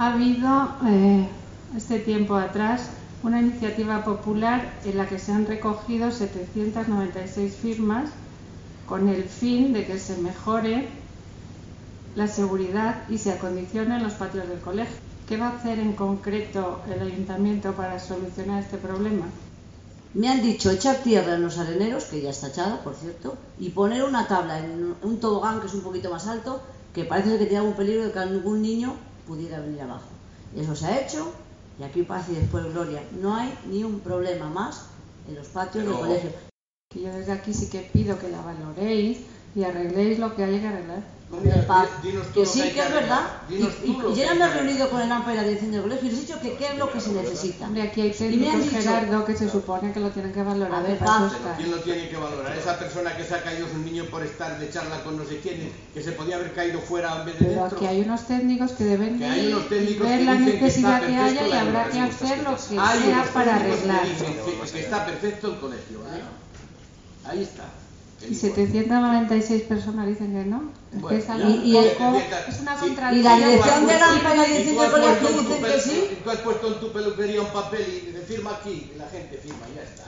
Ha habido eh, este tiempo atrás una iniciativa popular en la que se han recogido 796 firmas con el fin de que se mejore la seguridad y se acondicionen los patios del colegio. ¿Qué va a hacer en concreto el ayuntamiento para solucionar este problema? Me han dicho echar tierra en los areneros, que ya está echada, por cierto, y poner una tabla en un tobogán que es un poquito más alto, que parece que tiene algún peligro de que algún niño pudiera venir abajo. Eso se ha hecho y aquí paz y después gloria. No hay ni un problema más en los patios del colegio. Yo desde aquí sí que pido que la valoréis y arregléis lo que haya que arreglar. que sí, que, es verdad. Y, y, ya me he reunido con el AMPA y la dirección del colegio y les he dicho que qué es lo que se necesita. Hombre, aquí hay técnicos, Gerardo, que se supone que lo tienen que valorar. A ver, Pero ¿quién lo tiene que valorar? Esa persona que se ha caído su niño por estar de charla con no sé quién, que se podía haber caído fuera en vez de Pero dentro. aquí hay unos técnicos que deben Que hay unos técnicos ver que la que necesidad está que, haya y habrá que hacer lo que sea para que arreglar. dicen que, que está perfecto el colegio. ¿eh? Ahí está. Y 796 personas dicen que no. Es que es Bueno, y- y el- es una Y contradicción. la dirección de la Y AMPA y puesto colegio en tu dicen que sí. Tú has puesto en tu peluquería un papel y dice firma aquí, y la gente firma, y ya está.